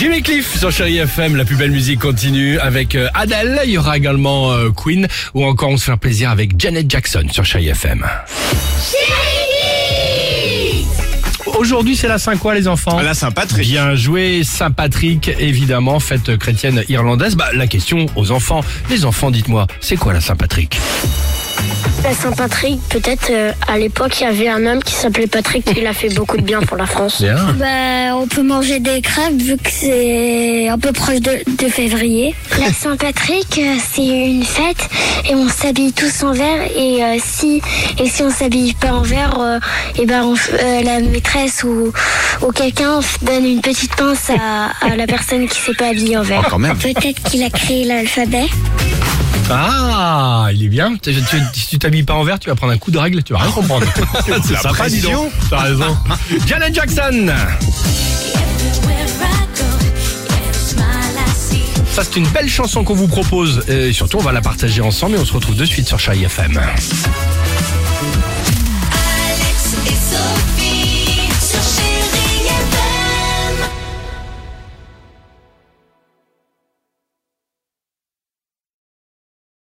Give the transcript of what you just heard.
Jimmy Cliff sur Chéri FM, la plus belle musique continue avec euh, Adele, il y aura également euh, Queen ou encore on se fait plaisir avec Janet Jackson sur Chéri FM. Aujourd'hui c'est la Saint quoi les enfants? La Saint-Patrick. Bien joué, Saint-Patrick, évidemment, fête chrétienne irlandaise. Bah, la question aux enfants. Les enfants, dites-moi, c'est quoi la Saint-Patrick La Saint-Patrick, peut-être euh, à l'époque, il y avait un homme qui s'appelait Patrick, il a fait beaucoup de bien pour la France. Bien. Bah, on peut manger des crêpes vu que c'est un peu proche de, de février. La Saint-Patrick, euh, c'est une fête et on s'habille tous en vert et euh, si et si on s'habille pas en vert, et ben on f- euh, la maîtresse ou, ou quelqu'un donne une petite pince à, à la personne qui s'est pas habillée en vert. même. Peut-être qu'il a créé l'alphabet. Ah, il est bien. Tu- tu- Si tu t'habilles pas en vert, tu vas prendre un coup de règle, tu vas rien comprendre. c'est La sympa, dis donc. pression. T'as raison. Janet Jackson Everywhere I go, every smile I see. Ça, c'est une belle chanson qu'on vous propose. Et surtout, on va la partager ensemble et on se retrouve de suite sur Chéri FM.